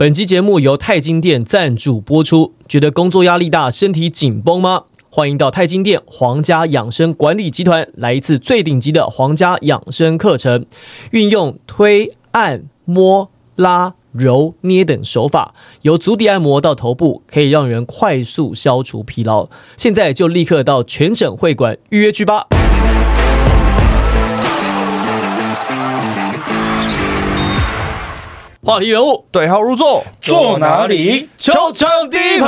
本期节目由泰金店赞助播出。觉得工作压力大、身体紧绷吗？欢迎到泰金店皇家养生管理集团来一次最顶级的皇家养生课程，运用推、按、摸、拉、揉、捏等手法，由足底按摩到头部，可以让人快速消除疲劳。现在就立刻到全省会馆预约去吧。话题人物对号入座，坐哪里？球场第一排，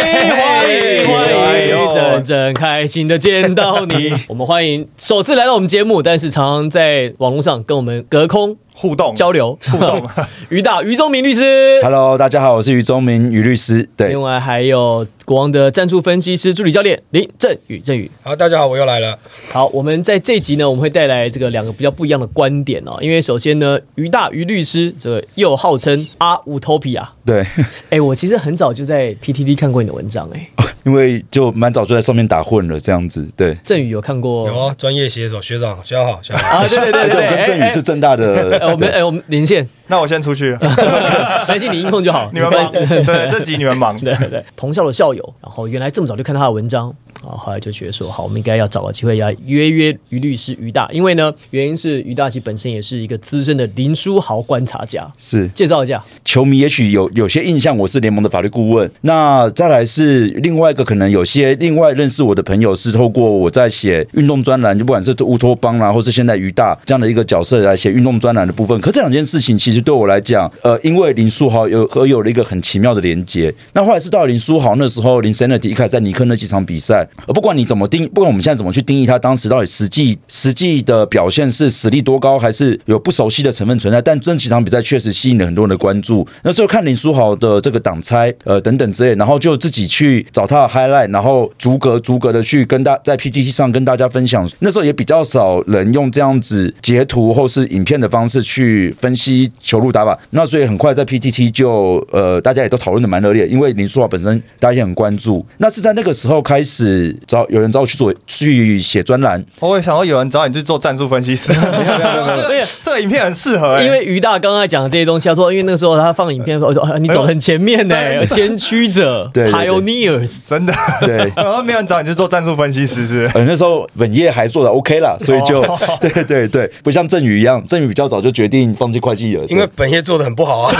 欢迎欢迎，真真开心的见到你。我们欢迎首次来到我们节目，但是常常在网络上跟我们隔空互动交流互动。于大于忠明律师 Hello，大家好，我是于忠明于律师。对另，外还有国王的战术分析师助理教练林振宇振宇。好，大家好，我又来了。好，我们在这集呢，我们会带来这个两个比较不一样的观点哦。因为首先呢，于大于律师这个又号称阿乌托皮啊。对，哎，我其实很早就在 PTT 看过你的文章，哎，因为就蛮早就在上面打混了，这样子。对，振宇有看过有啊，专业写手学长，学长好，学长好。啊？对对对哎对，我跟振宇是正大哎的。哎我们哎我们连线，那我先出去。了，没系你音控就好，你们忙，对，这集你们忙。对对对，同校的校友，然后原来这么早就看到他的文章，啊，后来就觉得说，好，我们应该要找个机会要约约于律师于大，因为呢，原因是于大其本身也是一个资深的林书豪观察家，是介绍一下，球迷也许有有些印象，我是联盟的法律顾问。那再来是另外一个，可能有些另外认识我的朋友是透过我在写运动专栏，就不管是乌托邦啦，或是现在于大这样的一个角色来写运动专栏的部分。可这两件事情其实对我来讲，呃，因为林书豪有和有了一个很奇妙的连接。那后来是到了林书豪那时候，林 Sanity 一开始在尼克那几场比赛，呃，不管你怎么定，不管我们现在怎么去定义他当时到底实际实际的表现是实力多高，还是有不熟悉的成分存在，但这几场比赛确实吸引了很多人的关注。那时候看林书豪的这个挡拆，呃等等之类，然后就自己去找他的 highlight，然后逐格逐格的去跟大在 PPT 上跟大家分享。那时候也比较少人用这样子截图或是影片的方式去分析球路打法，那所以很快在 PPT 就呃大家也都讨论的蛮热烈，因为林书豪本身大家也很关注。那是在那个时候开始找有人找我去做去写专栏，我也想到有人找你去做战术分析师，这个这个影片很适合，哎因为于大刚才讲的这些东西，他说，因为那个时候他放影片的时候，我说啊你走很前面呢，对。先驱者，pioneers，真的，对。然后没有人找你去做战术分析师，是不是？呃，那时候本业还做的 OK 啦，所以就、对对对，不像郑宇一样，郑宇比较早就决定放弃会计了，因为本业做的很不好啊。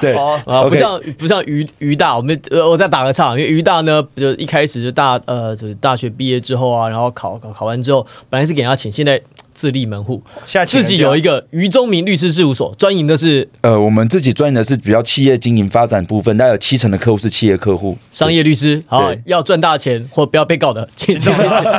对。哦啊，不像不像于于大，我们呃，我再打个岔，因为于大呢，就一开始就大呃，就是大学毕业之后啊，然后考考考完之后，本来是给人家请，现在自立门户，现在请自己有一个于忠明律师事务所，专营的是呃，我们自己专营的是比较企业经营发展部分，大概有七成的客户是企业客户。商业律师，好对要赚大钱或不要被告的，请 请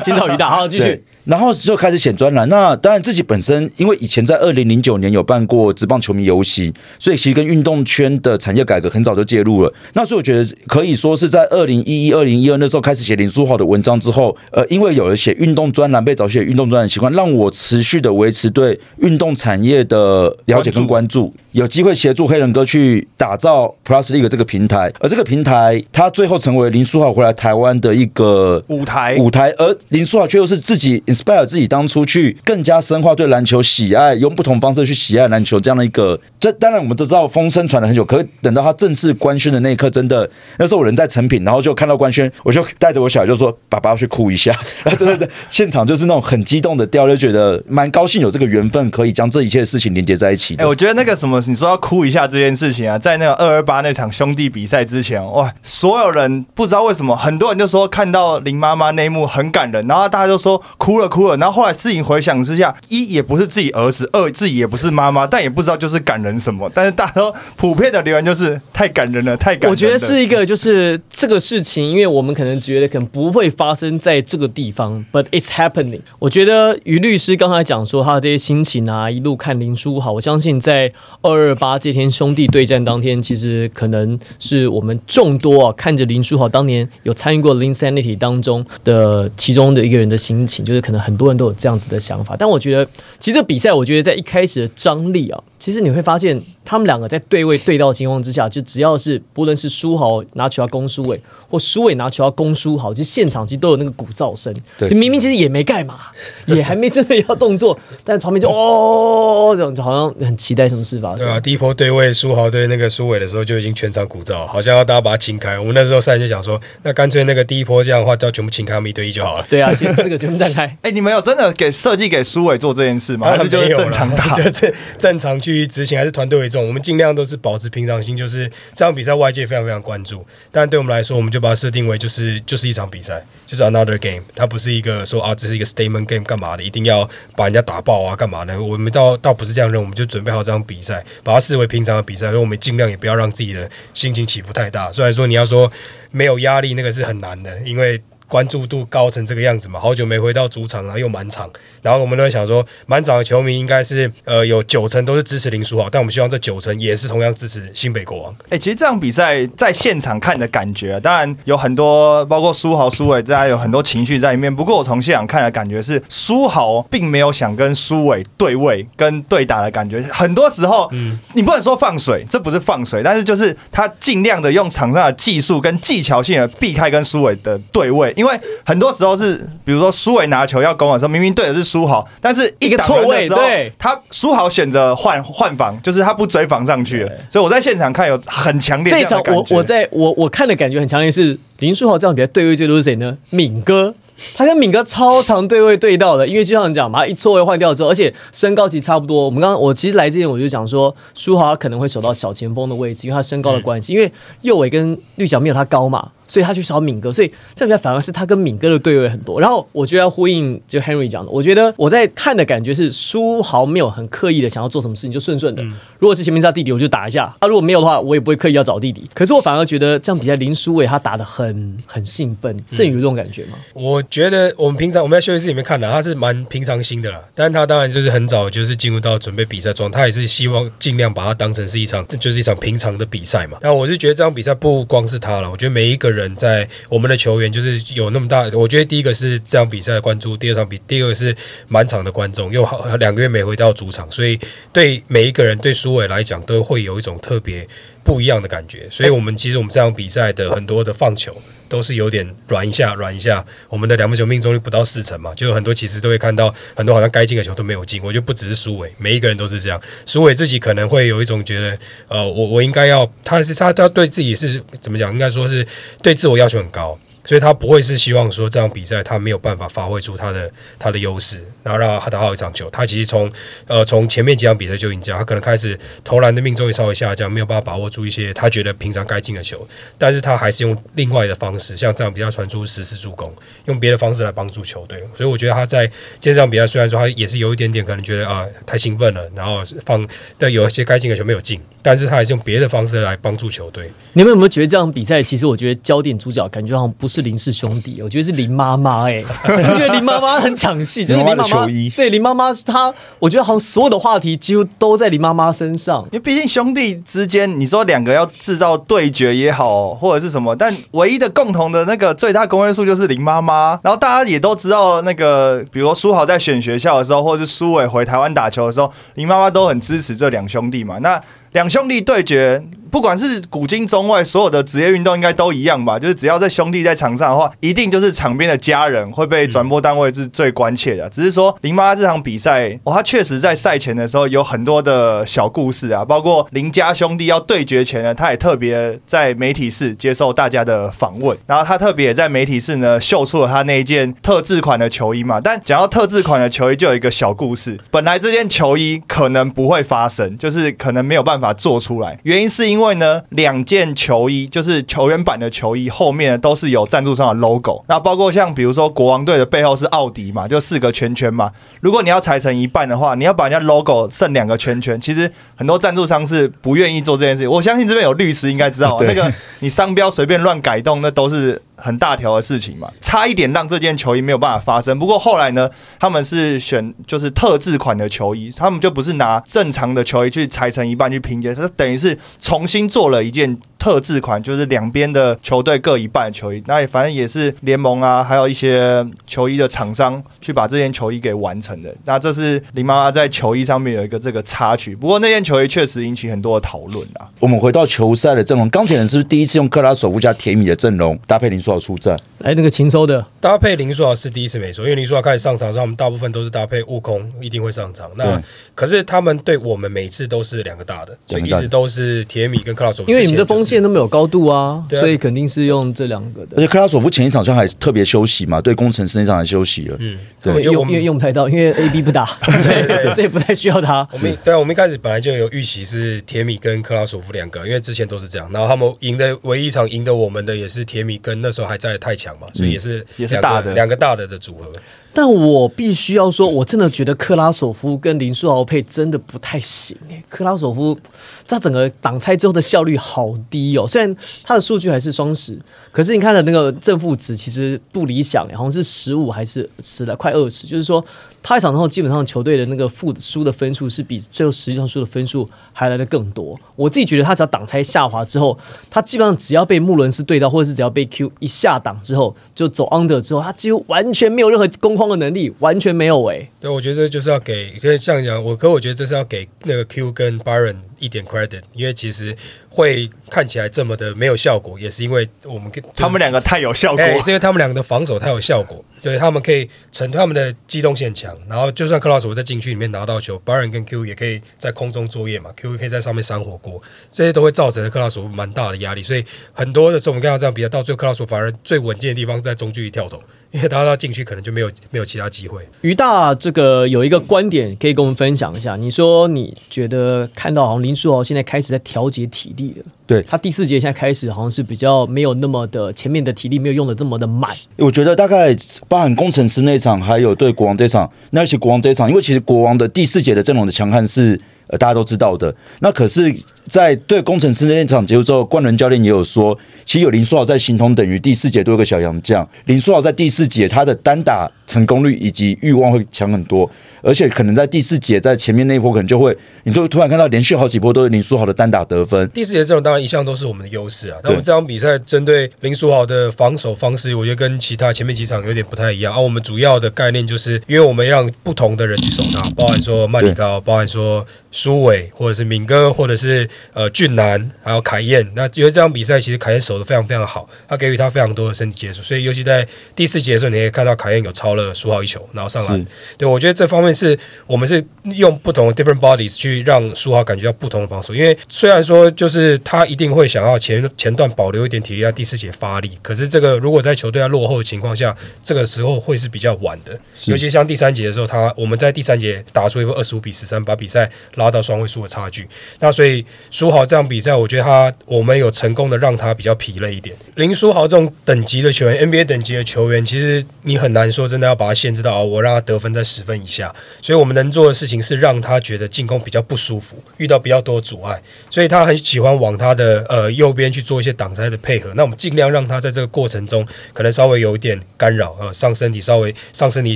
请找于大，好继续。，然后就开始写专栏。那当然自己本身，因为以前在二零零九年有办过职棒球迷游戏，所以其实跟运动圈的产业改革很早就介入了。那所以我觉得可以说是在二零一一、二零一二那时候开始写林书豪的文章之后，呃，因为有了写运动专栏被找写运动专栏的习惯，让我持续的维持对运动产业的了解跟关注。有机会协助黑人哥去打造 Plus League 这个平台，而这个平台它最后成为林书豪回来台湾的一个舞台舞台，而林书豪却又是自己 inspire 自己当初去更加深化对篮球喜爱，用不同方式去喜爱篮球这样的一个。这当然我们都知道风声传了很久，可是等到他正式官宣的那一刻，真的那时候我人在成品，然后就看到官宣，我就带着我小孩就说：“爸爸要去哭一下。”然 后真的在现场就是那种很激动的调，就觉得蛮高兴有这个缘分可以将这一切的事情连接在一起哎、的。我觉得那个什么，你说要哭一下这件事情啊，在那个二二八那场兄弟比赛之前，哇，所有人不知道为什么，很多人就说看到林妈妈那一幕很感人，然后大家就说哭了哭了，然后后来自己回想之下，一也不是自己儿子，二自己也不是妈妈，但也不知道就是感人什么，但是大家都普遍的留言就是太感人了，太感人。我觉得是一个，就是这个事情，因为我们可能觉得可能不会发生在这个地方，but it's happening。我觉得于律师刚才讲说他的这些心情啊，一路看林书豪，我相信在二二二八这天兄弟对战当天，其实可能是我们众多啊看着林书豪当年有参与过 Linsanity 当中的其中的一个人的心情，就是可能很多人都有这样子的想法。但我觉得，其实这比赛，我觉得在一开始的张力啊，其实你会发现他们两个在对位对到情况之下，就只要是不论是书豪拿球要攻书伟，或书伟拿球要攻书豪，其实现场其实都有那个鼓噪声。对就明明其实也没干嘛，也还没真的要动作，但是旁边就哦，这种就好像很期待什么事发对啊，第一波对位苏豪对那个苏伟的时候，就已经全场鼓噪，好像要大家把它清开。我们那时候赛就想说，那干脆那个第一波这样的话，就要全部清开，他们一对一就好了。对啊，其实四个全部站开。哎，你们有真的给设计给苏伟做这件事吗？还是就是正常打？就是正常去执行，还是团队为重？我们尽量都是保持平常心，就是这场比赛外界非常非常关注，但对我们来说，我们就把它设定为就是就是一场比赛，就是 another game，它不是一个说啊，这是一个 statement game 干嘛的，一定要把人家打爆啊干嘛的？我们倒倒不是这样认为，我们就准备好这场比赛，把它视为平常的比赛，所以我们尽量也不要让自己的心情起伏太大。虽然说你要说没有压力，那个是很难的，因为。关注度高成这个样子嘛，好久没回到主场，然后又满场，然后我们都在想说，满场的球迷应该是呃有九成都是支持林书豪，但我们希望这九成也是同样支持新北国王。哎、其实这场比赛在现场看的感觉、啊，当然有很多，包括书豪、苏伟，大家有很多情绪在里面。不过我从现场看的感觉是，书豪并没有想跟苏伟对位、跟对打的感觉。很多时候，嗯你不能说放水，这不是放水，但是就是他尽量的用场上的技术跟技巧性的避开跟苏伟的对位，因为很多时候是，比如说苏伟拿球要攻的时候，明明对的是苏豪，但是一一个错位对他苏豪选择换换防，就是他不追防上去了，所以我在现场看有很强烈这一场我我在我我看的感觉很强烈是林书豪这场比赛对位最多是谁呢？敏哥。他跟敏哥超常对位对到的，因为就像你讲嘛，一错位换掉之后，而且身高其实差不多。我们刚刚我其实来之前我就讲说，书豪可能会守到小前锋的位置，因为他身高的关系。因为右伟跟绿角没有他高嘛，所以他去找敏哥，所以这比赛反而是他跟敏哥的对位很多。然后我觉得要呼应就 Henry 讲的，我觉得我在看的感觉是书豪没有很刻意的想要做什么事情，就顺顺的。如果是前面是他弟弟，我就打一下；他、如果没有的话，我也不会刻意要找弟弟。可是我反而觉得这样比赛林书伟他打的很很兴奋，正有这种感觉吗？我觉得我们平常我们在休息室里面看的，他是蛮平常心的啦，但他当然就是很早就是进入到准备比赛状态，他也是希望尽量把它当成是一场就是一场平常的比赛嘛。但我是觉得这场比赛不光是他了，我觉得每一个人在我们的球员就是有那么大，我觉得第一个是这场比赛的关注，第二场比第二个是满场的观众，又好两个月没回到主场，所以对每一个人对苏伟来讲都会有一种特别不一样的感觉。所以我们其实我们这场比赛的很多的放球。都是有点软一下，软一下。我们的两分球命中率不到四成嘛，就有很多其实都会看到很多好像该进的球都没有进。我觉得不只是苏伟，每一个人都是这样。苏伟自己可能会有一种觉得，呃，我我应该要，他是他他对自己是怎么讲？应该说是对自我要求很高。所以他不会是希望说这场比赛他没有办法发挥出他的他的优势，然后让他打好一场球。他其实从呃从前面几场比赛就已经这样，他可能开始投篮的命中率稍微下降，没有办法把握住一些他觉得平常该进的球，但是他还是用另外的方式，像这样比赛传出十次助攻，用别的方式来帮助球队。所以我觉得他在今天这场比赛虽然说他也是有一点点可能觉得啊太兴奋了，然后放但有一些该进的球没有进，但是他还是用别的方式来帮助球队。你们有没有觉得这场比赛其实我觉得焦点主角感觉好像不是林氏兄弟，我觉得是林妈妈哎，我觉得林妈妈很抢戏，就是林妈妈对林妈妈是她，我觉得好像所有的话题几乎都在林妈妈身上。因为毕竟兄弟之间，你说两个要制造对决也好，或者是什么，但唯一的共同的那个最大公约数就是林妈妈。然后大家也都知道，那个比如说苏豪在选学校的时候，或者是苏伟回台湾打球的时候，林妈妈都很支持这两兄弟嘛。那两兄弟对决，不管是古今中外，所有的职业运动应该都一样吧？就是只要在兄弟在场上的话，一定就是场边的家人会被转播单位是最关切的。只是说林妈这场比赛，哦，他确实在赛前的时候有很多的小故事啊，包括林家兄弟要对决前呢，他也特别在媒体室接受大家的访问，然后他特别也在媒体室呢秀出了他那一件特制款的球衣嘛。但讲到特制款的球衣，就有一个小故事，本来这件球衣可能不会发生，就是可能没有办法做出来，原因是因为呢，两件球衣就是球员版的球衣后面呢都是有赞助商的 logo，那包括像比如说国王队的背后是奥迪嘛，就四个圈圈嘛。如果你要裁成一半的话，你要把人家 logo 剩两个圈圈，其实很多赞助商是不愿意做这件事情。我相信这边有律师应该知道，对那个你商标随便乱改动，那都是很大条的事情嘛，差一点让这件球衣没有办法发生。不过后来呢，他们是选就是特制款的球衣，他们就不是拿正常的球衣去裁成一半去拼接，它等于是重新做了一件特制款，就是两边的球队各一半的球衣，那也反正也是联盟啊，还有一些球衣的厂商去把这件球衣给完成的。那这是林妈妈在球衣上面有一个这个插曲，不过那件球衣确实引起很多的讨论啊。我们回到球赛的阵容，钢铁人是不是第一次用克拉索夫加铁米的阵容搭配林书豪出战？哎那个禽兽的，搭配林书豪是第一次没错，因为林书豪开始上场的时候，我们大部分都是搭配悟空，一定会上场。那可是他们对我们每次都是两个大的，所以一直都是铁米跟克拉索夫。因为你们的锋线都没有高度啊，啊所以肯定是用这两个的。而且克拉索夫前一场好像还特别休息嘛，对工程师那场还休息了。嗯，对因为用不太到，因为 A B 不打，对，所以不太需要他。我们对啊，我们一开始本来就有预期是铁米跟克拉索夫两个，因为之前都是这样。然后他们赢的唯一一场赢得我们的也是铁米跟那时候还在太强嘛，所以也是两个也是大的两个大的的组合。但我必须要说，我真的觉得克拉索夫跟林书豪配真的不太行诶。克拉索夫在整个挡拆之后的效率好低哦，虽然他的数据还是双十，可是你看的那个正负值其实不理想诶，好像是十五还是十来快二十，就是说他一场之后基本上球队的那个负输的分数是比最后实际上输的分数还来的更多。我自己觉得他只要挡拆下滑之后，他基本上只要被穆伦斯对到，或者是只要被 Q 一下挡之后，就走 under 之后，他几乎完全没有任何攻框的能力，完全没有诶。对，我觉得这就是要给，所以像讲我，可我觉得这是要给那个 Q 跟 Byron 一点 credit，因为其实会看起来这么的没有效果，也是因为我们跟他们两个太有效果，也、是因为他们两个的防守太有效果，对他们可以成他们的机动性强，然后就算克劳索在禁区里面拿到球，Byron 跟 Q 也可以在空中作业嘛，Q 可以在上面扇火锅，这些都会造成克劳索蛮大的压力，所以很多的时候我们看到这样比赛，到最后克劳索反而最稳健的地方在中距离跳投，因为他到禁区可能就没有没有其他机会。于大这个有一个观点可以跟我们分享一下，你说你觉得看到好像林书豪现在开始在调节体力了，对他第四节现在开始好像是比较没有那么的前面的体力没有用的这么的满，我觉得大概包含工程师那一场，还有对国王这场，那而且国王这一场，因为其实国王的第四节的阵容的强悍是呃大家都知道的。那可是，在对工程师那一场结束之后，冠伦教练也有说，其实有林书豪在形同等于第四节多一个小洋将。林书豪在第四节他的单打成功率以及欲望会强很多，而且可能在第四节在前面那一波可能就会，你就会突然看到连续好几波都是林书豪的单打得分。第四节这种当然一向都是我们的优势啊，那我们这场比赛针对林书豪的防守方式，我觉得跟其他前面几场有点不太一样。而、啊我们主要的概念就是，因为我们让不同的人去守他，包含说曼里高，包含说苏伟，或者是敏哥，或者是呃俊楠，还有凯燕。那因为这场比赛其实凯燕守的非常非常好，他给予他非常多的身体接触，所以尤其在第四节的时候，你可以看到凯燕有超了苏浩一球，然后上来。对我觉得这方面是我们是用不同的 different bodies 去让苏浩感觉到不同的防守，因为虽然说就是他一定会想要前前段保留一点体力，在第四节发力，可是这个如果在球队要落后的情况下，这个时候会是比较晚的，尤其像第三节的时候，他我们在第三节打出一个二十五比十三，把比赛拉到双位数的差距。那所以苏豪这场比赛，我觉得他我们有成功的让他比较疲累一点。林书豪这种等级的球员，NBA 等级的球员，其实你很难说真的要把他限制到哦，我让他得分在十分以下。所以我们能做的事情是让他觉得进攻比较不舒服，遇到比较多阻碍，所以他很喜欢往他的呃右边去做一些挡拆的配合。那我们尽量让他在这个过程中可能稍微有一点干扰，呃，上身体稍微上身体一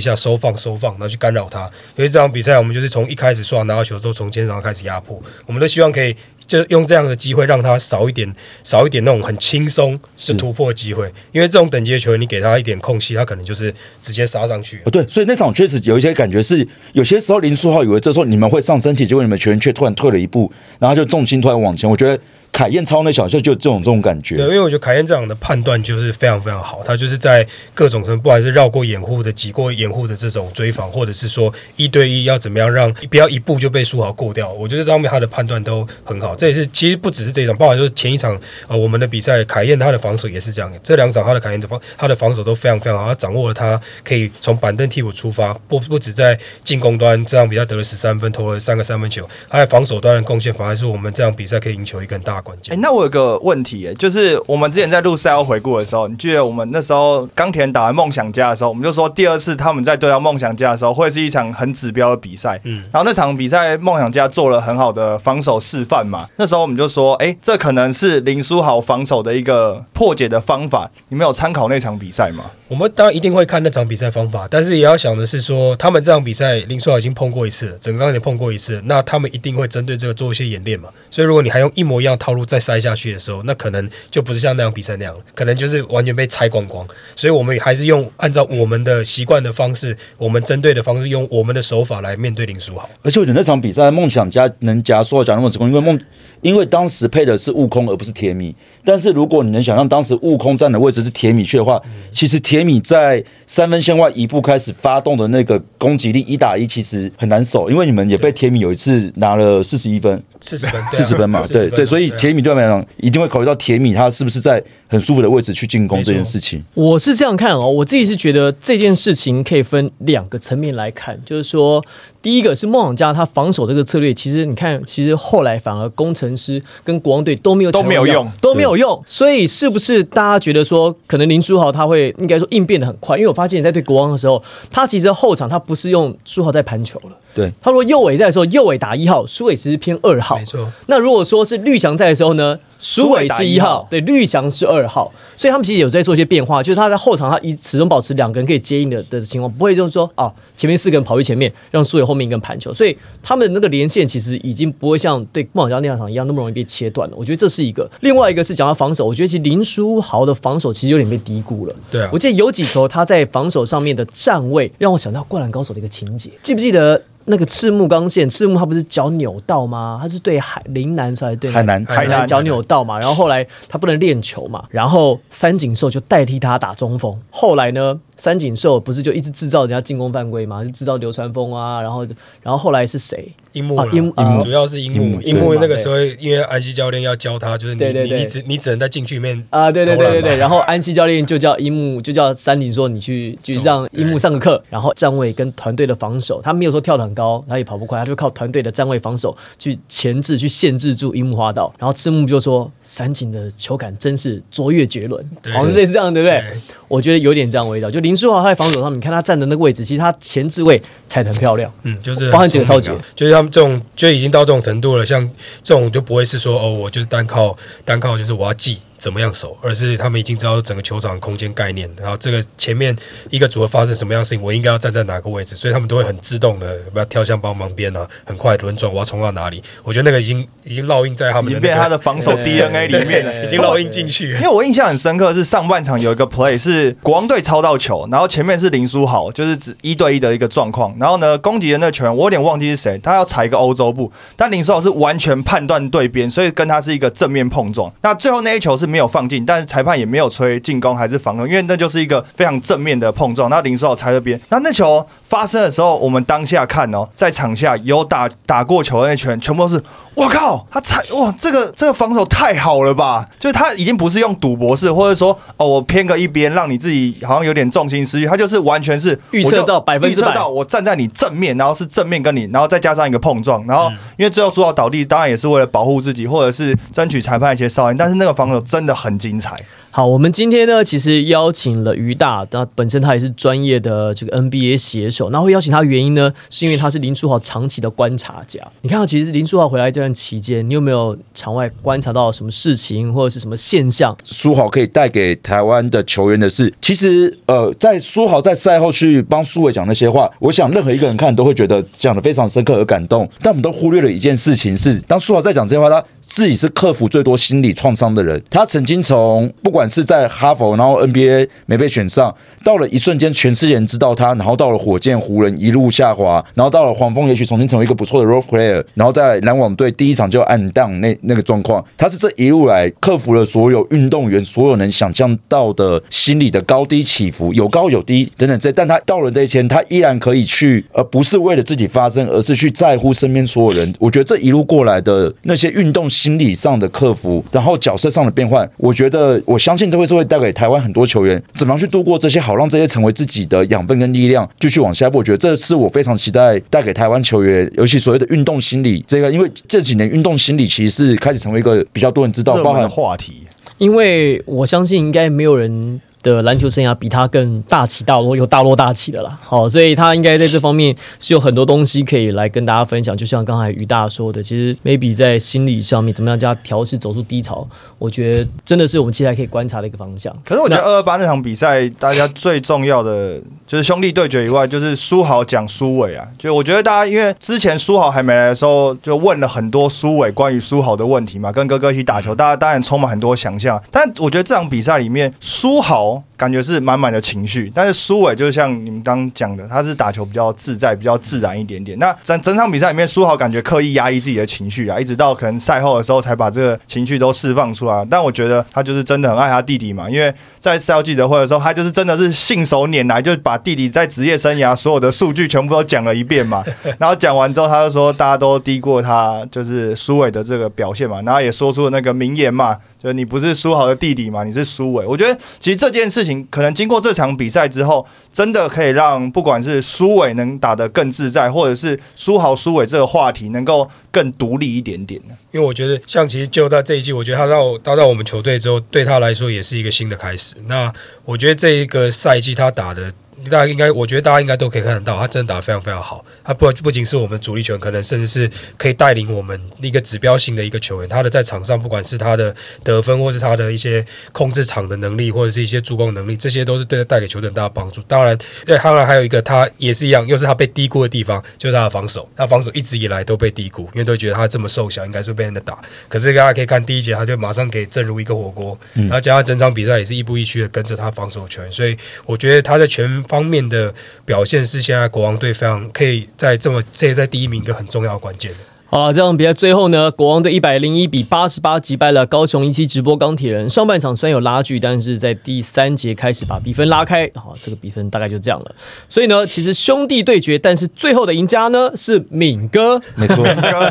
下收放收放，然后去干扰他。因为这场比赛我们就是从一开始说拿到球之后，从前然后开始压迫，我们都希望可以。就用这样的机会让他少一点，少一点那种很轻松是突破机会，因为这种等级的球员，你给他一点空隙，他可能就是直接杀上去哦，。对，所以那场确实有一些感觉是，有些时候林书豪以为这时候你们会上身体，结果你们球员却突然退了一步，然后就重心突然往前。我觉得凯燕超那小就就这种这种感觉对，因。为我觉得凯燕这样的判断就是非常非常好，他就是在各种程度，不管是绕过掩护的、挤过掩护的这种追防，或者是说一对一要怎么样让不要一步就被书豪过掉，我觉得这方面他的判断都很好。这也是其实不只是这一场，包括就是前一场呃我们的比赛，凯燕他的防守也是这样，这两场他的凯燕的防他的防守都非常非常好，他掌握了他可以从板凳替补出发，不不止在进攻端这场比赛得了十三分，投了三个三分球，他在防守端的贡献反而是我们这场比赛可以赢球一个很大关键哎、。那我有个问题、哎，就是我们之前在录赛后回顾的时候，你记得我们那时候钢铁人打完梦想家的时候，我们就说第二次他们在对到梦想家的时候，会是一场很指标的比赛。嗯然后那场比赛梦想家做了很好的防守示范嘛，那时候我们就说，哎、这可能是林书豪防守的一个破解的方法。你们有参考那场比赛吗？我们当然一定会看那场比赛方法，但是也要想的是说，他们这场比赛林书豪已经碰过一次，整个钢铁碰过一次，那他们一定会针对这个做一些演练嘛。所以如果你还用一模一样的套路再塞下去的时候，那可能就不是像那场比赛那样了，可能就是完全被拆光光。所以我们还是用按照我们的习惯的方式，我们针对的方式，用我们的手法来面对林书豪。而且我觉得那场比赛梦想家能夹说夹那么成功，因为梦因为当时配的是悟空而不是铁米。但是如果你能想象当时悟空站的位置是铁米去的话，其实铁米在三分线外一步开始发动的那个攻击力一打一其实很难守，因为你们也被铁米有一次拿了四十一分。四十分，四十分嘛，对对，所以铁米对他们来讲一定会考虑到铁米他是不是在很舒服的位置去进攻这件事情。我是这样看哦，我自己是觉得这件事情可以分两个层面来看，就是说，第一个是梦想家他防守这个策略，其实你看，其实后来反而工程师跟国王队都没有都没有用，都没有用，所以是不是大家觉得说，可能林书豪他会应该说应变的很快？因为我发现你在对国王的时候，他其实后场他不是用书豪在盘球了。对，他说右尾在的时候，右尾打一号，苏伟其实偏二号。没错。那如果说是绿翔在的时候呢，苏伟是一号，对，绿翔是二号。所以他们其实有在做一些变化，就是他在后场他一始终保持两个人可以接应的的情况，不会就是说啊，前面四个人跑去前面，让苏伟后面一个人盘球。所以他们那个连线其实已经不会像对梦想家那两场一样那么容易被切断了。我觉得这是一个。另外一个是讲到防守，我觉得其实林书豪的防守其实有点被低估了。对啊。我记得有几球他在防守上面的站位，让我想到《灌篮高手》的一个情节，记不记得？那个赤木刚宪，赤木他不是脚扭到吗？他是对海陵南还是对海南海南脚扭到嘛？然后后来他不能练球嘛，然后三井寿就代替他打中锋。后来呢，三井寿不是就一直制造人家进攻犯规嘛，就制造流川枫啊，然后然后后来是谁？樱木，樱木主要是樱木。樱木那个时候，因为安西教练要教他，就是你你你只你只能在禁区里面啊，对对对对对。然后安西教练就叫樱木，就叫三井说你去去让樱木上个课，然后站位跟团队的防守，他没有说跳得很高，他也跑不快，他就靠团队的站位防守去前置、去限制住樱木花道。然后赤木就说三井的球感真是卓越绝伦，好像类似这样，对不对？我觉得有点这样味道。就林书豪他在防守上，你看他站的那个位置，其实他前置位踩的很漂亮，嗯，就是包含几个超级，就是他们这种就已经到这种程度了。像这种就不会是说哦，我就是单靠单靠，就是我要记。怎么样守，而是他们已经知道整个球场空间概念，然后这个前面一个组合发生什么样事情，我应该要站在哪个位置，所以他们都会很自动的不要跳向帮忙边啊，很快轮转，我要冲到哪里？我觉得那个已经已经烙印在他们的变他的防守 DNA 里面，已经烙印进去。因为我印象很深刻，是上半场有一个 play 是国王队抄到球，然后前面是林书豪，就是指一对一的一个状况，然后呢攻击的那个球员我有点忘记是谁，他要踩一个欧洲步，但林书豪是完全判断对边，所以跟他是一个正面碰撞。那最后那一球是没有放进，但是。裁判也没有吹进攻还是防守，因为那就是一个非常正面的碰撞。那林书豪踩这边，那那球发生的时候，我们当下看哦，在场下有打打过球的那拳，全部都是我靠，他踩哇，这个这个防守太好了吧？就是他已经不是用赌博式，或者说哦，我偏个一边，让你自己好像有点重心失去，他就是完全是预测到百分之百到，我站在你正面，然后是正面跟你，然后再加上一个碰撞，然后因为最后输到倒地，当然也是为了保护自己，或者是争取裁判一些哨音，但是那个防守真的很精彩。好，我们今天呢，其实邀请了于大，那本身他也是专业的这个 NBA 写手。那会邀请他原因呢，是因为他是林书豪长期的观察家。你看到，其实林书豪回来这段期间，你有没有场外观察到什么事情或者是什么现象？书豪可以带给台湾的球员的是，其实呃，在书豪在赛后去帮苏伟讲那些话，我想任何一个人看都会觉得讲的非常深刻而感动。但我们都忽略了一件事情是，当书豪在讲这些话，他自己是克服最多心理创伤的人。他曾经从不管是在哈佛，然后 NBA 没被选上，到了一瞬间，全世界人知道他，然后到了火箭、湖人一路下滑，然后到了黄蜂，也许重新成为一个不错的 role player，然后在篮网队第一场就暗档那那个状况，他是这一路来克服了所有运动员所有能想象到的心理的高低起伏，有高有低等等这，但他到了这一天，他依然可以去，而不是为了自己发声，而是去在乎身边所有人。我觉得这一路过来的那些运动心理上的克服，然后角色上的变换，我觉得我相信这会是会带给台湾很多球员怎么样去度过这些，好让这些成为自己的养分跟力量，继续往下一步。我觉得这是我非常期待带给台湾球员，尤其所谓的运动心理这个，因为这几年运动心理其实是开始成为一个比较多人知道，包含话题。因为我相信应该没有人。的篮球生涯比他更大起大落，又大落大起的啦。好，所以他应该在这方面是有很多东西可以来跟大家分享。就像刚才于大说的，其实 maybe 在心理上面怎么样加调试，走出低潮，我觉得真的是我们接下来可以观察的一个方向。可是我觉得二二八那场比赛，大家最重要的就是兄弟对决以外，就是苏豪讲苏伟啊。就我觉得大家因为之前苏豪还没来的时候，就问了很多苏伟关于苏豪的问题嘛，跟哥哥一起打球，大家当然充满很多想象。但我觉得这场比赛里面，苏豪 now 感觉是满满的情绪，但是苏伟就像你们刚刚讲的，他是打球比较自在、比较自然一点点。那整整场比赛里面，苏豪感觉刻意压抑自己的情绪啊，一直到可能赛后的时候才把这个情绪都释放出来。但我觉得他就是真的很爱他弟弟嘛，因为在赛后记者会的时候，他就是真的是信手拈来，就把弟弟在职业生涯所有的数据全部都讲了一遍嘛。然后讲完之后，他就说大家都低过他，就是苏伟的这个表现嘛，然后也说出了那个名言嘛，就你不是苏豪的弟弟嘛，你是苏伟。我觉得其实这件事可能经过这场比赛之后，真的可以让不管是苏伟能打得更自在，或者是苏豪苏伟这个话题能够更独立一点点。因为我觉得，像其实就在这一季，我觉得他到到到我们球队之后，对他来说也是一个新的开始。那我觉得这一个赛季他打的。大家应该，我觉得大家应该都可以看得到，他真的打得非常非常好。他不不仅是我们主力球员，可能甚至是可以带领我们一个指标性的一个球员。他的在场上，不管是他的得分，或是他的一些控制场的能力，或者是一些助攻能力，这些都是对他带给球队很大的帮助。当然，对，当然还有一个他也是一样，又是他被低估的地方，就是他的防守。他防守一直以来都被低估，因为都觉得他这么瘦小，应该是被人的打。可是大家可以看第一节，他就马上给正如一个火锅，然后加上整场比赛也是亦步亦趋的跟着他防守权，所以我觉得他在全方 方面的表现是现在国王队非常可以在这么这也在第一名一个很重要的关键。的。好了，这场比赛最后呢，国王队一百零一比八十八击败了高雄一期直播钢铁人。上半场虽然有拉锯，但是在第三节开始把比分拉开。好，这个比分大概就这样了。所以呢，其实兄弟对决，但是最后的赢家呢是敏哥。没错，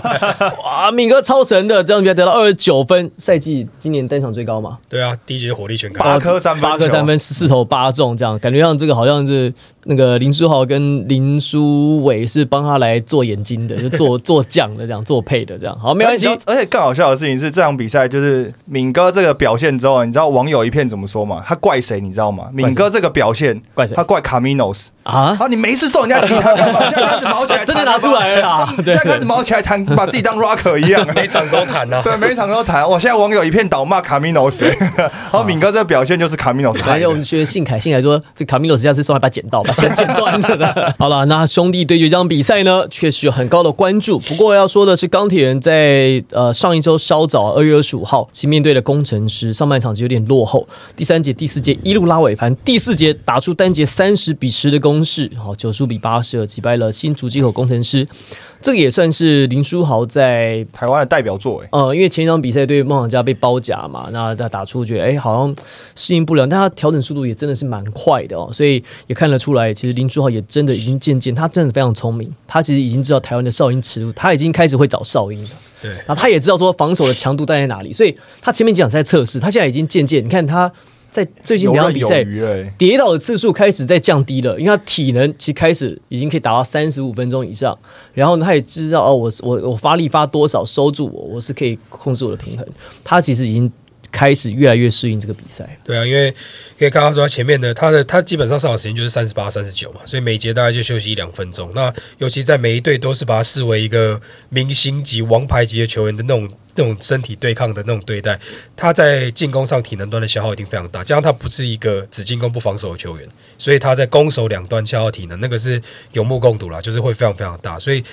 哇，敏哥超神的，这场比赛得到二十九分，赛季今年单场最高嘛，对啊，第一节火力全开，八颗三分，八颗三分，四投八中，这样感觉像这个好像是那个林书豪跟林书伟是帮他来做眼睛的，就做 做酱的这样，做配的这样。好，没关系。而且更好笑的事情是，这场比赛就是敏哥这个表现之后，你知道网友一片怎么说吗？他怪谁？你知道吗？敏哥这个表现，怪谁他怪卡米诺斯。啊，好！你没事送人家吉他干嘛？现在开始毛起来，真的拿出来了啦现在开始毛起来弹，把自己当 rocker 一样。每场都弹啊。对，每场都弹。哇！现在网友一片倒骂卡米诺斯。好敏哥这表现就是卡米诺斯。而且我们学信凯，信凯说这卡米诺斯下次送一把剪刀，把线剪断了的。好了，那兄弟对决这场比赛呢，确实有很高的关注。不过要说的是，钢铁人在呃上一周稍早二月二十五号，其面对的工程师，上半场就有点落后，第三节、第四节一路拉尾盘，第四节打出单节三十比十的攻势，好九十五比八十二击败了新竹机口工程师。这个也算是林书豪在台湾的代表作，哎，呃，因为前一场比赛对梦想家被包夹嘛，那他打出觉得哎好像适应不了，但他调整速度也真的是蛮快的哦，所以也看得出来，其实林书豪也真的已经渐渐，他真的非常聪明，他其实已经知道台湾的哨音尺度，他已经开始会找哨音了。对，然后他也知道说防守的强度在在哪里，所以他前面几场在测试，他现在已经渐渐，你看他在最近两场比赛跌倒的次数开始在降低了，因为他体能其实开始已经可以达到三十五分钟以上，然后呢，他也知道哦，我我我发力发多少收住我，我是可以控制我的平衡，他其实已经开始越来越适应这个比赛。对啊，因为可以看到说他前面的他的他基本上上场时间就是三十八、三十九嘛，所以每节大概就休息一两分钟。那尤其在每一队都是把他视为一个明星级、王牌级的球员的那种那种身体对抗的那种对待，他在进攻上体能端的消耗一定非常大。加上他不是一个只进攻不防守的球员，所以他在攻守两端消耗体能，那个是有目共睹啦，就是会非常非常大。所以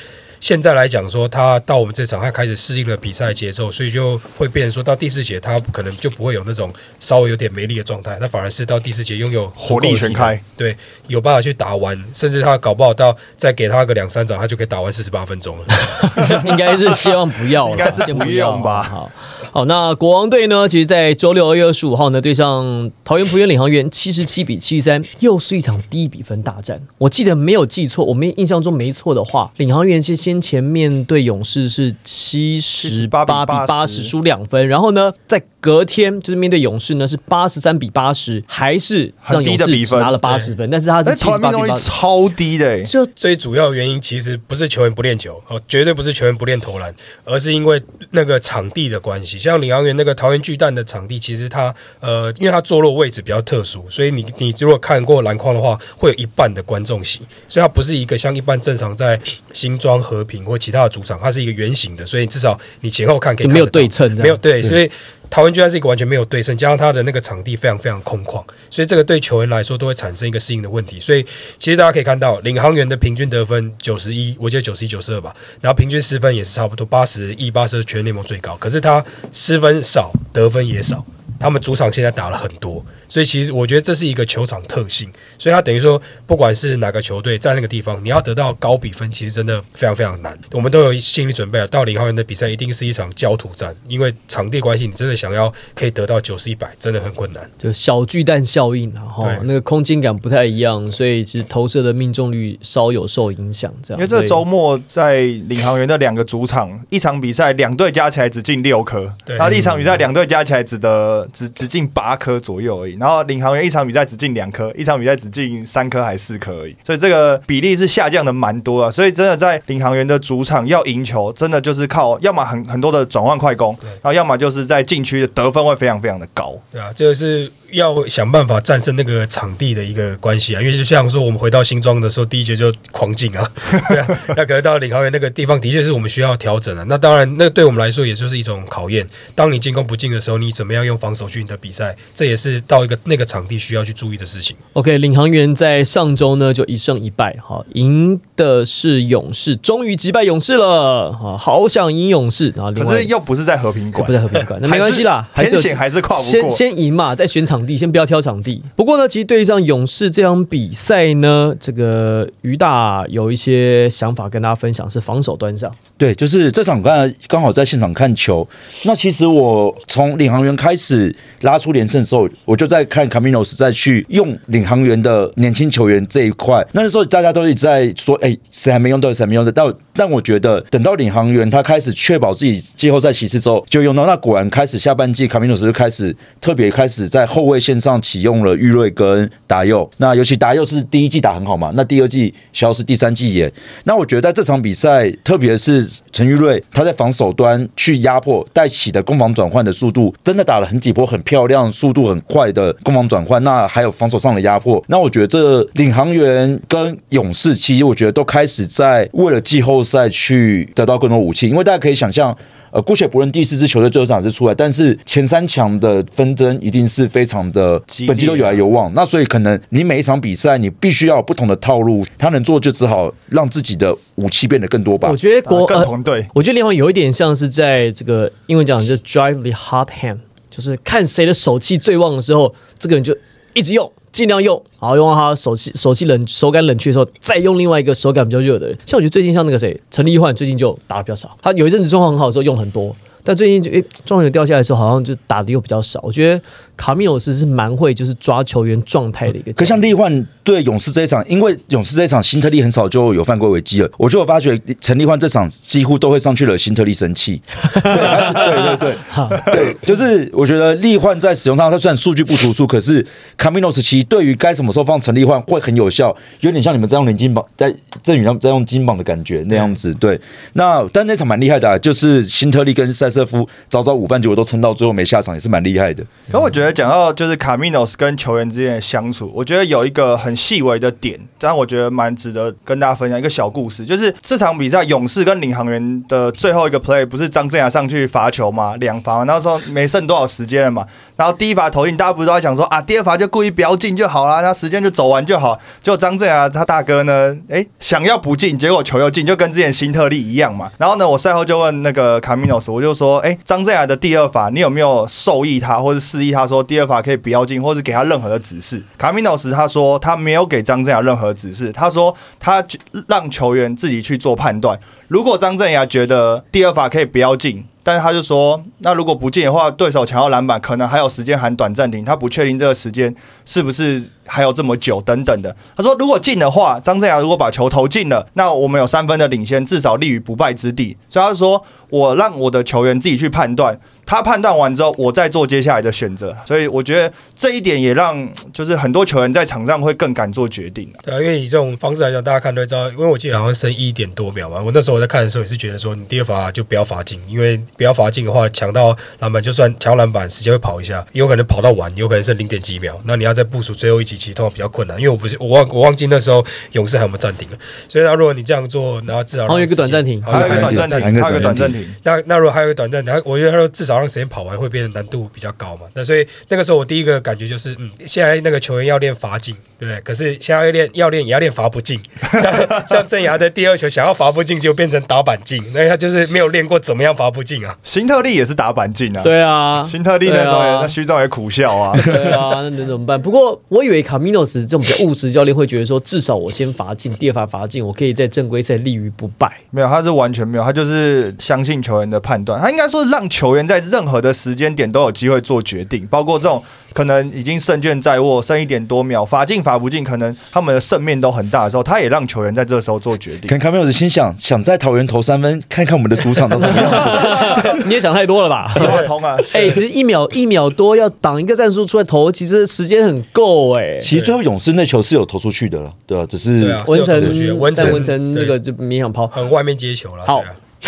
现在来讲说，他到我们这场，他开始适应了比赛节奏，所以就会变成说到第四节，他可能就不会有那种稍微有点没力的状态，他反而是到第四节拥有火力全开。对，有办法去打完，甚至他搞不好到再给他个两三掌，他就可以打完四十八分钟了。应该是希望不要了，应该是先不要用吧好，好，那国王队呢？其实，在周六二月二十五号呢，对上桃园璞园领航员七十七比七十三，又是一场低比分大战。我记得没有记错，我们印象中没错的话，领航员是先前面对勇士是七十八比八十输两分，然后呢，在隔天就是面对勇士呢是八十三比八十，还是让很低勇的比分。士只拿了八十分，但是他是七投篮命中率十八比八。超低的、欸，就最主要原因其实不是球员不练球，哦，绝对不是球员不练投篮，而是因为那个场地的关系。像领航员那个桃园巨蛋的场地，其实它呃，因为它坐落位置比较特殊，所以你你如果看过篮筐的话，会有一半的观众席，所以它不是一个像一般正常在新庄和平或其他的主场，它是一个圆形的，所以至少你前后看可以看没有对称没有对，所以桃园居然是一个完全没有对称，加上他的那个场地非常非常空旷，所以这个对球员来说都会产生一个适应的问题。所以其实大家可以看到，领航员的平均得分九十一，我记得九十一、九十二吧，然后平均失分也是差不多八十一、八十二，全联盟最高。可是他失分少，得分也少。他们主场现在打了很多，所以其实我觉得这是一个球场特性，所以他等于说，不管是哪个球队在那个地方，你要得到高比分，其实真的非常非常难。我们都有心理准备了，到领航员的比赛一定是一场焦土战，因为场地关系，你真的想要可以得到九十一百，真的很困难。就小巨蛋效应啊，哈对，那个空间感不太一样，所以其实投射的命中率稍有受影响。这样，因为这个周末在领航员的两个主场，一场比赛两队加起来只进六颗，对然后一场比赛两队加起来只得只只进八颗左右而已，然后领航员一场比赛只进两颗，一场比赛只进三颗还是四颗而已，所以这个比例是下降的蛮多啊，所以真的在领航员的主场要赢球，真的就是靠要么很很多的转换快攻，然后要么就是在禁区的得分会非常非常的高。对啊，这个是要想办法战胜那个场地的一个关系啊。因为就像说，我们回到新庄的时候，第一节就狂进啊，对啊。那可能到领航员那个地方，的确是我们需要调整了、那当然，那对我们来说也就是一种考验。当你进攻不进的时候，你怎么样用防守去赢得比赛？这也是到一个那个场地需要去注意的事情。OK，领航员在上周呢就一胜一败，哈，赢的是勇士，终于击败勇士了，哈，好想赢勇士，然后另外可是又不是在和平馆不，在和平馆，那没关系啦，还是有天险还是跨不先过。先赢嘛，在选场地，先不要挑场地。不过呢，其实对上勇士这场比赛呢，这个于大有一些想法跟大家分享，是防守端上。对，就是这场刚才刚好在现场看球。那其实我从领航员开始拉出连胜的时候，我就在看 Caminos 再去用领航员的年轻球员这一块。那时候大家都一直在说，哎、谁还没用到，谁还没用到。但但我觉得等到领航员他开始确保自己季后赛骑士之后，就用到。那果然开始下半季 Caminos 就开始特别开始在后卫卫线上启用了玉瑞跟达佑。那尤其达佑是第一季打很好嘛，那第二季消失，第三季也。那我觉得在这场比赛，特别是陈玉瑞他在防守端去压迫带起的攻防转换的速度，真的打了很几波很漂亮、速度很快的攻防转换。那还有防守上的压迫，那我觉得这领航员跟勇士，其实我觉得都开始在为了季后赛去得到更多武器，因为大家可以想象。呃，姑且不论第四支球队最后场是出来，但是前三强的纷争一定是非常的本季都有来有往。那所以可能你每一场比赛，你必须要有不同的套路，他能做就只好让自己的武器变得更多吧我。觉得国、呃同队，我觉得联盟有一点像是在这个英文讲就 drive the hot hand，就是看谁的手气最旺的时候，这个人就一直用，尽量用，然后用到他手气手气冷手感冷却的时候，再用另外一个手感比较热的人。像我觉得最近像那个谁陈立焕，最近就打的比较少。他有一阵子状况很好的时候用很多。但最近就诶，状况有掉下来的时候，好像就打的又比较少。我觉得卡米诺斯是蛮会就是抓球员状态的一个。可像利焕对勇士这一场，因为勇士这一场辛特利很少就有犯规危机了，我就有发觉陈立焕这场几乎都会上去惹，辛特利生气。对对对对对，就是我觉得利焕在使用上，他虽然数据不突出，可是 Caminos 其实对于该什么时候放陈立焕会很有效，有点像你们在用连金榜在郑宇在用金榜的感觉那样子。对，那但那场蛮厉害的、啊，就是辛特利跟塞瑟夫早早午饭结果都撑到最后没下场，也是蛮厉害的。可我觉得讲到就是卡米诺斯跟球员之间的相处，我觉得有一个很细微的点，但我觉得蛮值得跟大家分享一个小故事，就是这场比赛勇士跟领航员的最后一个 play 不是张镇雅上去罚球吗？两罚嘛，那时候没剩多少时间了嘛，然后第一罚投进，大家不是都在想说啊，第二罚就故意不要进就好啦，那时间就走完就好。结果张镇雅他大哥呢，诶，想要不进，结果球又进，就跟之前辛特利一样嘛。然后呢，我赛后就问那个卡米诺斯，我就说，诶，张镇雅的第二罚，你有没有授意他，或者示意他说第二罚可以不要进，或是给他任何的指示？卡米诺斯他说他没有给张镇雅任何指示，他说他让球员自己去做判断。如果张镇雅觉得第二罚可以不要进，但是他就说，那如果不进的话，对手抢到篮板，可能还有时间喊短暂停，他不确定这个时间是不是还有这么久等等的。他说，如果进的话，张镇雅如果把球投进了，那我们有三分的领先，至少立于不败之地。所以他说，我让我的球员自己去判断。他判断完之后，我再做接下来的选择。所以我觉得这一点也让就是很多球员在场上会更敢做决定啊。对啊，因为以这种方式来讲，大家看都会知道，因为我记得好像剩一点多秒吧。我那时候我在看的时候也是觉得说，你第二罚就不要罚进，因为不要罚进的话，抢到篮板就算抢篮板，时间会跑一下，有可能跑到完，有可能剩零点几秒。那你要再部署最后一集，其实通常比较困难。因为我不是我忘我忘记那时候勇士还有没有暂停了，所以那如果你这样做，然后至少还有一个短暂停好像还有一个短暂停，还有一个短暂停。那那如果还有一个短暂停，我觉得他说至少让时间跑完会变得难度比较高嘛。那所以那个时候我第一个感觉就是，嗯，现在那个球员要练罚进，对不对？可是现在要练要练也要练罚不进，像 像郑牙的第二球想要罚不进就变成打板进，那他就是没有练过怎么样罚不进啊。新特利也是打板进啊，，对啊，新特利那时候那虚照也苦笑啊。对啊，那能怎么办？不过我以为卡米诺斯这种比较务实教练会觉得说，至少我先罚进，第二罚罚进，我可以在正规赛立于不败。没有，他是完全没有，他就是相信球员的判断。他应该说让球员在任何的时间点都有机会做决定，包括这种可能已经胜券在握，剩一点多秒，罚进罚不进，可能他们的胜面都很大的时候，他也让球员在这个时候做决定可能。卡梅尔斯心想，想在桃园投三分，看看我们的主场长什么样子。你也想太多了吧？行得通啊！哎、其实一秒一秒多要挡一个战术出来投，其实时间很够哎、其实最后勇士那球是有投出去的了，对啊，只是对啊文成文成但文成那对个就勉强抛。很外面接球了。好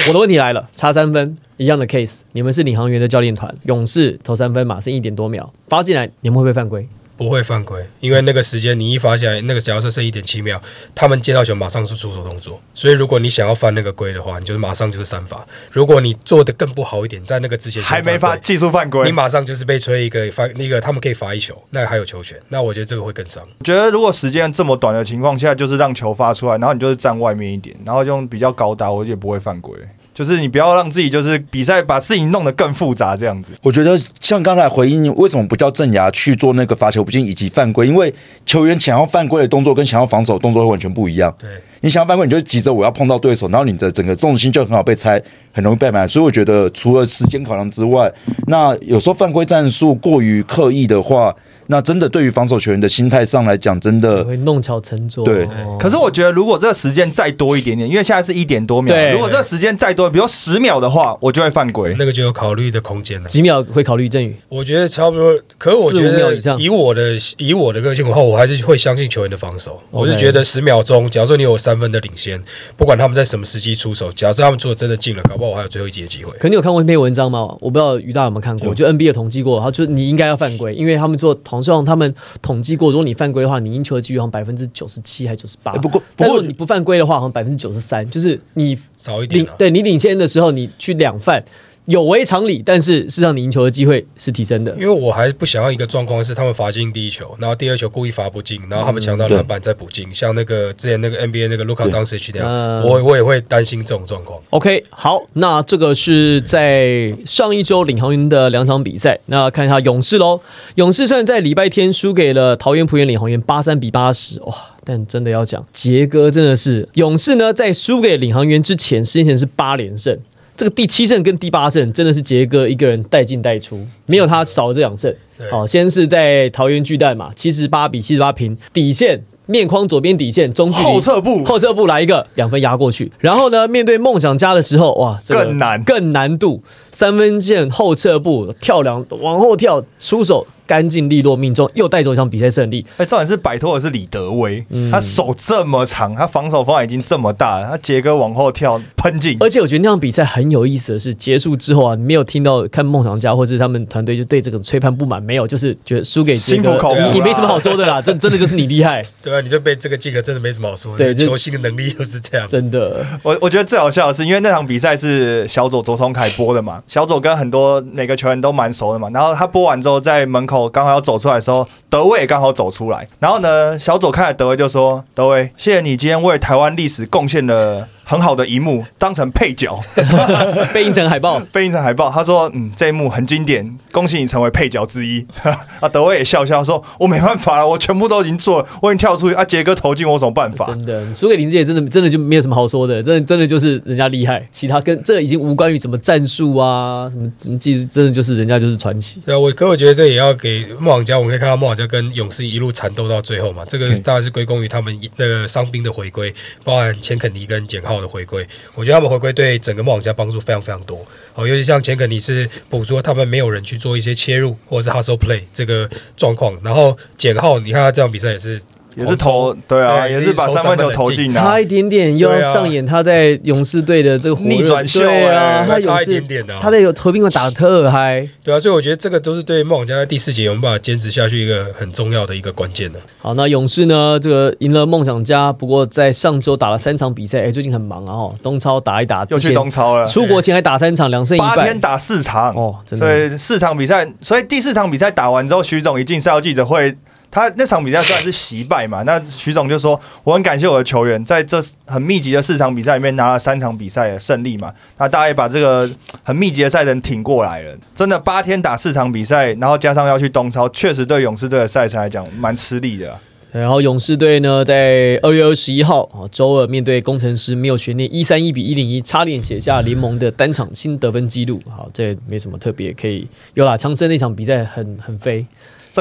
我的问题来了，差三分一样的 case，你们是领航员的教练团，勇士投三分嘛，剩一点多秒，发进来，你们会不会犯规？不会犯规，因为那个时间你一发下来，那个假设剩一点七秒，他们接到球马上是出手动作，所以如果你想要犯那个规的话，你就是马上就是三罚。如果你做的更不好一点，在那个之前还没罚技术犯规你，马上就是被吹一个罚那个，他们可以罚一球，那还有球权，那我觉得这个会更伤。我觉得如果时间这么短的情况下，就是让球发出来，然后你就是站外面一点，然后用比较高打，我也不会犯规。就是你不要让自己就是比赛把事情弄得更复杂这样子。我觉得像刚才回应为什么不叫正牙去做那个罚球不进以及犯规，因为球员想要犯规的动作跟想要防守的动作会完全不一样。对，你想要犯规，你就急着我要碰到对手，然后你的整个重心就很好被拆，很容易被埋。所以我觉得除了时间考量之外，那有时候犯规战术过于刻意的话，那真的对于防守球员的心态上来讲，真的会弄巧成拙。对哦可是我觉得如果这个时间再多一点点，因为现在是一点多秒对，如果这个时间再多，比如十秒的话，我就会犯规。那个就有考虑的空间了。几秒会考虑振宇，我觉得差不多，可是我觉四秒得以上以我的以我的个性的话，我还是会相信球员的防守。我是觉得十秒钟，假如说你有三分的领先，不管他们在什么时机出手，假设他们做的真的进了，搞不好我还有最后一节的机会。可你有看过那篇文章吗？我不知道于大有没有看过，有就 NBA 有统计过，他就你应该要犯规，因为他们做好像他们统计过，如果你犯规的话，你赢球的几率好像百分之九十七还九十八哎。不过不过但如果你不犯规的话，好像百分之九十三，就是你少一点对你领先的时候，你去两犯有违常理，但是事实上你赢球的机会是提升的因。为我还不想要一个状况是他们罚进第一球，然后第二球故意罚不进，然后他们抢到篮板再补进，像那个之前那个 NBA 那个卢卡当时去那样，嗯我我也会担心这种状况。OK，好，那这个是在上一周领航员的两场比赛。那看一下勇士喽，勇士虽然在礼拜天输给了桃园璞园领航员八三比八十，哇，但真的要讲杰哥真的是勇士呢，在输给领航员之前，先前是八连胜。这个第七胜跟第八胜真的是杰哥一个人带进带出，没有他少了这两胜。对好，先是在桃园巨蛋嘛，七十八比七十八平，底线面框左边底线中距后撤步后撤步来一个两分压过去。然后呢，面对梦想家的时候，哇，这个更难更难度，三分线后撤步跳两往后跳出手。干净利落命中，又带走一场比赛胜利。哎，重点是摆脱的是李德威，嗯他手这么长，他防守方案已经这么大了，他杰哥往后跳喷进，而且我觉得那场比赛很有意思的是，结束之后啊，你没有听到看梦想家或是他们团队就对这个吹判不满，没有，就是觉得输给杰哥口服你你没什么好说的啦，真真的就是你厉害，对啊，你就被这个进了，真的没什么好说的。对球星的能力就是这样。真的。我我觉得最好笑的是，因为那场比赛是小左左松凯播的嘛，小左跟很多每个球员都蛮熟的嘛。然后他播完之后，在门口刚好要走出来的时候，德威也刚好走出来。然后呢，小左看了德威就说：“德威，谢谢你今天为台湾历史贡献了很好的一幕，当成配角，被印成海报，被印成海报。”他说：“嗯，这一幕很经典，恭喜你成为配角之一。”啊，德威也笑笑说：“我没办法了，我全部都已经做了，我已经跳出去啊，杰哥投进，我有什么办法？”真的，输给林志杰真的真的就没有什么好说的，真的真的就是人家厉害，其他跟这已经无关于什么战术啊，什么什么技术，真的就是人家就是传奇。对啊，我可我觉得这也要给梦想家，我们可以看到梦想家跟勇士一路缠斗到最后嘛，这个当然是归功于他们那个伤兵的回归，包含钱肯尼跟简浩好的回归，我觉得他们回归对整个梦想家帮助非常非常多。好，尤其像前肯尼是捕捉他们没有人去做一些切入或者是 hustle play 这个状况，然后简浩，你看他这场比赛也是也是投，对啊，也是把三分球投进啊。差一点点又要上演他在勇士队的这个逆转秀啊，哎他差一点点的啊他在有投兵馆打的特嗨。对啊，所以我觉得这个都是对梦想家在第四节有没有办法坚持下去一个很重要的一个关键的。好，那勇士呢？这个赢了梦想家，不过在上周打了三场比赛，哎，最近很忙啊哦，东超打一打，又去东超了，出国前还打三场，两胜一败八天。打四场哦真的所以四场比赛，所以第四场比赛打完之后，徐总一进赛后记者会，他那场比赛虽然是惜败嘛，那徐总就说我很感谢我的球员在这很密集的四场比赛里面拿了三场比赛的胜利嘛，那大家把这个很密集的赛程挺过来了，真的八天打四场比赛，然后加上要去东超，确实对勇士队的赛程来讲蛮吃力的、然后勇士队呢，在二月二十一号啊周二面对工程师，没有悬念，一三一比一零一，差点写下联盟的单场新得分纪录。好，这没什么特别，可以有啦。强森那场比赛很很飞，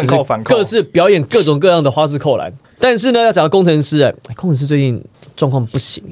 正扣反扣，各式表演各种各样的花式扣篮。但是呢，要讲到工程师，哎，工程师最近状况不行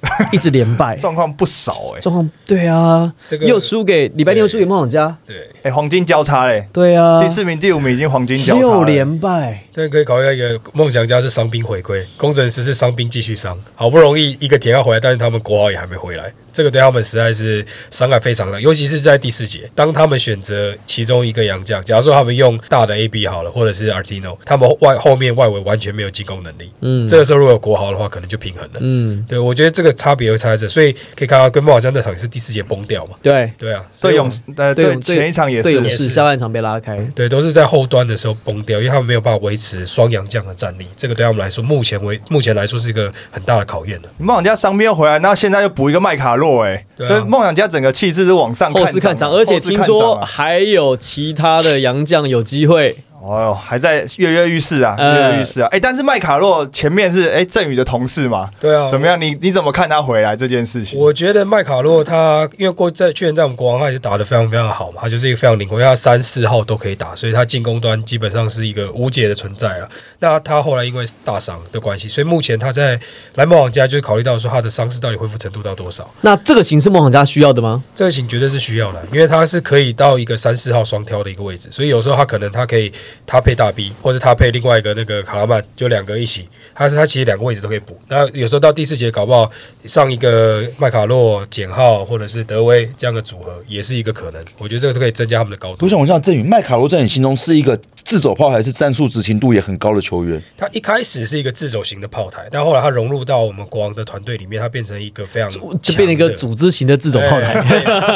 哎、一直连败，状况不少哎、状况对啊，这个又输给礼拜天又输给梦想家，对，哎、黄金交叉嘞、对啊，第四名、第五名已经黄金交叉六。连败，对可以考虑一个梦想家是伤兵回归，工程师是伤兵继续伤，好不容易一个铁要回来，但是他们国豪也还没回来，这个对他们实在是伤害非常大，尤其是在第四节，当他们选择其中一个洋将，假如说他们用大的 AB 好了，或者是 Artino，他们外后面外围完全没有进攻能力，嗯，这个时候如果有国豪的话，可能就平衡了。嗯，对，我觉得这个差别会差在这，所以可以看到跟梦想家那场也是第四节崩掉嘛。对。对啊，对勇士，呃，对对对前一场也是对勇也是士下半场被拉开，对，都是在后端的时候崩掉，因为他们没有办法维持双洋将的战力，这个对他们来说，目前为目前来说是一个很大的考验的。梦想家伤兵又回来，那现在又补一个麦卡洛，哎，对啊所以梦想家整个气势是往上后市看涨，而且听说还有其他的洋将有机会。哦，还在跃跃欲试啊，呃跃跃欲试啊！哎，但是麦卡洛前面是哎振宇的同事嘛，对啊，怎么样？你你怎么看他回来这件事情？我觉得麦卡洛他因为过在去年在我们国王，他也是打的非常非常好嘛，他就是一个非常灵活，因为他三四号都可以打，所以他进攻端基本上是一个无解的存在了。那他后来因为大伤的关系，所以目前他在来梦想家就是考虑到说他的伤势到底恢复程度到多少，那这个型是梦想家需要的吗？这个型绝对是需要的，因为他是可以到一个三四号双挑的一个位置，所以有时候他可能他可以他配大 B，或者他配另外一个那个卡拉曼，就两个一起，他是他其实两个位置都可以补。那有时候到第四节搞不好上一个麦卡洛、减号或者是德威这样的组合，也是一个可能。我觉得这个都可以增加他们的高度我。想问一下郑宇，麦卡洛在你心中是一个自走炮还是战术执行度也很高的球员？他一开始是一个自走型的炮台，但后来他融入到我们国王的团队里面，他变成一个非常就变成一个组织型的自走炮台，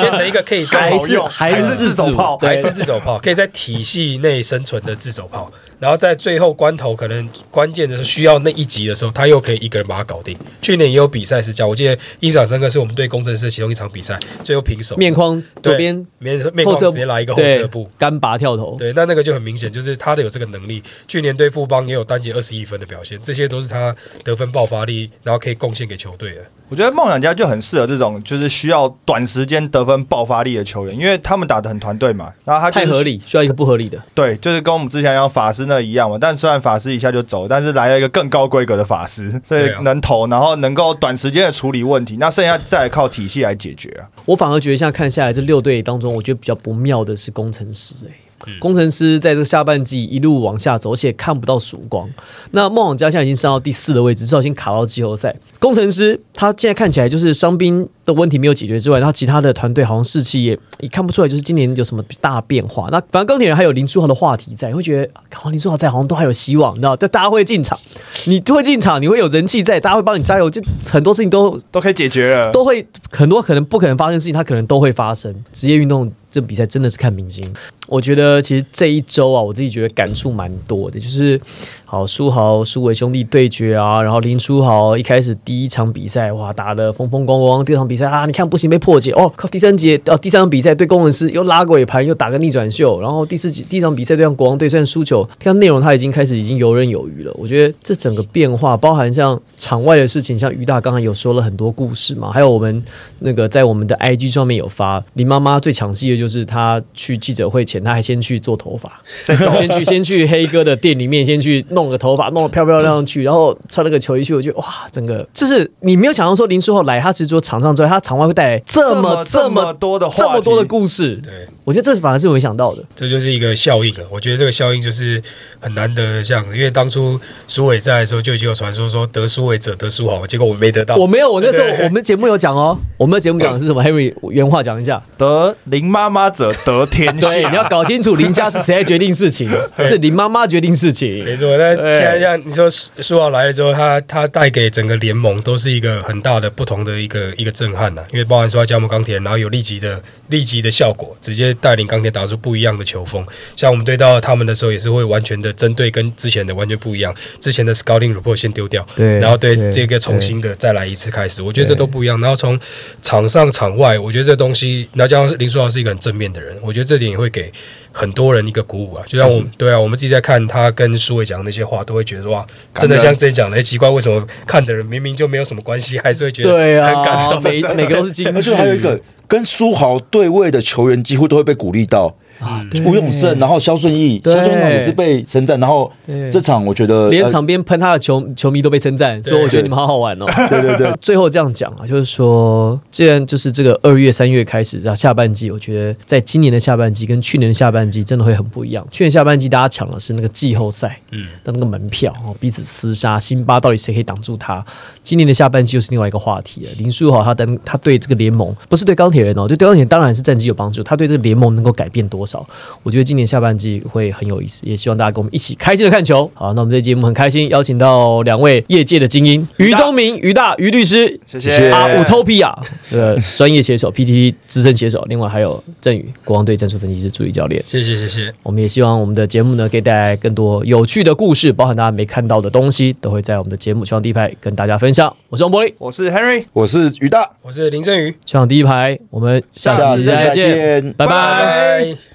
变成一个可以在还是好用还是自自走炮还是自走炮，可以在体系内生存的自走炮。然后在最后关头，可能关键的是需要那一集的时候，他又可以一个人把它搞定。去年也有比赛是这样，我记得印象深刻是我们对工程师其中一场比赛，最后平手，面框左边面面框直接来一个后对撤步。干拔跳投，对，那那个就很明显，就是他的有这个能力。去年对富邦也有单节二十一分的表现，这些都是他得分爆发力，然后可以贡献给球队的。我觉得梦想家就很适合这种就是需要短时间得分爆发力的球员，因为他们打的很团队嘛，然后他、就是、太合，理，需要一个不合理的。对，就是跟我们之前讲法师那一样嘛。但虽然法师一下就走，但是来了一个更高规格的法师，所以能投，然后能够短时间的处理问题，那剩下再来靠体系来解决啊。我反而觉得现在看下来，这六队当中，我觉得比较不妙的是工程师、欸。工程师在这个下半季一路往下走，而且看不到曙光。那梦想家现在已经上到第四的位置，至少已经卡到季后赛。工程师他现在看起来就是伤兵的问题没有解决之外，然后其他的团队好像士气也也看不出来，就是今年有什么大变化。那反正钢铁人还有林书豪的话题在，会觉得好像林书豪在好像都还有希望，你知道？但大家会进场，你会进场，你会有人气在，大家会帮你加油，就很多事情都都可以解决了。都会很多可能不可能发生的事情，它可能都会发生。职业运动这比赛真的是看明星。我觉得其实这一周啊，我自己觉得感触蛮多的，就是好书豪、苏伟兄弟对决啊，然后林书豪一开始第一场比赛哇打得风风光光，第二场比赛啊你看不行被破解哦，靠第三节呃第三场比赛对工程师又拉尾盘又打个逆转秀，然后第四集第一场比赛对上国王队虽然输球，看内容他已经开始已经游刃有余了。我觉得这整个变化包含像场外的事情，像于大刚才有说了很多故事嘛，还有我们那个在我们的 IG 上面有发林妈妈最抢戏的就是他去记者会前，他还先去做头发，先去先去黑哥的店里面先去弄个头发，弄得漂漂亮亮去，然后穿了个球衣去，我觉得哇，整个就是你没有想到说林书豪来，他其实说场上之外，他场外会带来这么这么多的话这么多的故事。对，我觉得这反而是我没想到的。这就是一个效应了。我觉得这个效应就是很难得的这样子，因为当初苏伟在的时候就已经有传说说得苏伟者得苏豪，结果我没得到。我没有，我那时候我们节目有讲哦，我们的节目讲的是什么？Henry 原话讲一下。得林妈妈者得天下。对，你要搞清楚林家是谁在决定事情，是林妈妈决定事情。没错，那现在像你说苏苏豪来了之后，他他带给整个联盟都是一个很大的不同的一个一个震撼呐、因为包含说他加盟钢铁，然后有立即的立即的效果，直接带领钢铁打出不一样的球风。像我们对到他们的时候，也是会完全的针对跟之前的完全不一样，之前的 scouting report 先丢掉，对然后对对这个重新的再来一次开始，我觉得这都不一样。然后从场上场外，我觉得这东西，然后加上林书豪是一个很正面的人，我觉得这点也会给很多人一个鼓舞啊。就像我们对啊，我们自己在看他跟苏伟讲的那些话，都会觉得说哇，真的像之前讲的，哎奇怪，为什么看的人明明就没有什么关系，还是会觉得对啊很感啊，动。每每个都是金句。而且还有一个跟苏豪对位的球员，几乎都会被鼓励到。啊，对吴永胜，然后肖顺义，对肖顺义也是被称赞，然后这场我觉得呃连场边喷他的球球迷都被称赞，说我觉得你们好好玩哦。对对对，最后这样讲啊，就是说，既然就是这个二月、三月开始，然后下半季，我觉得在今年的下半季跟去年的下半季真的会很不一样。去年下半季大家抢的是那个季后赛，嗯，的那个门票哦，彼此厮杀，辛巴到底谁可以挡住他？今年的下半季又是另外一个话题了。林书豪他登他对这个联盟，不是对钢铁人哦，对钢铁人当然是战绩有帮助，他对这个联盟能够改变多少？我觉得今年下半季会很有意思，也希望大家跟我们一起开心的看球。好，那我们这期节目很开心，邀请到两位业界的精英，于忠明、于大、于律师，谢谢谢啊，Utopia 这个专业写手，PTT 资深写手，另外还有郑宇，国王队战术分析师助理教练。谢谢谢谢，我们也希望我们的节目呢，可以带来更多有趣的故事，包含大家没看到的东西，都会在我们的节目《希望第一排》跟大家分享。我是王柏林，我是 Henry，我是于大，我是林振宇，希望第一排，我们下次再再见，见拜拜拜拜。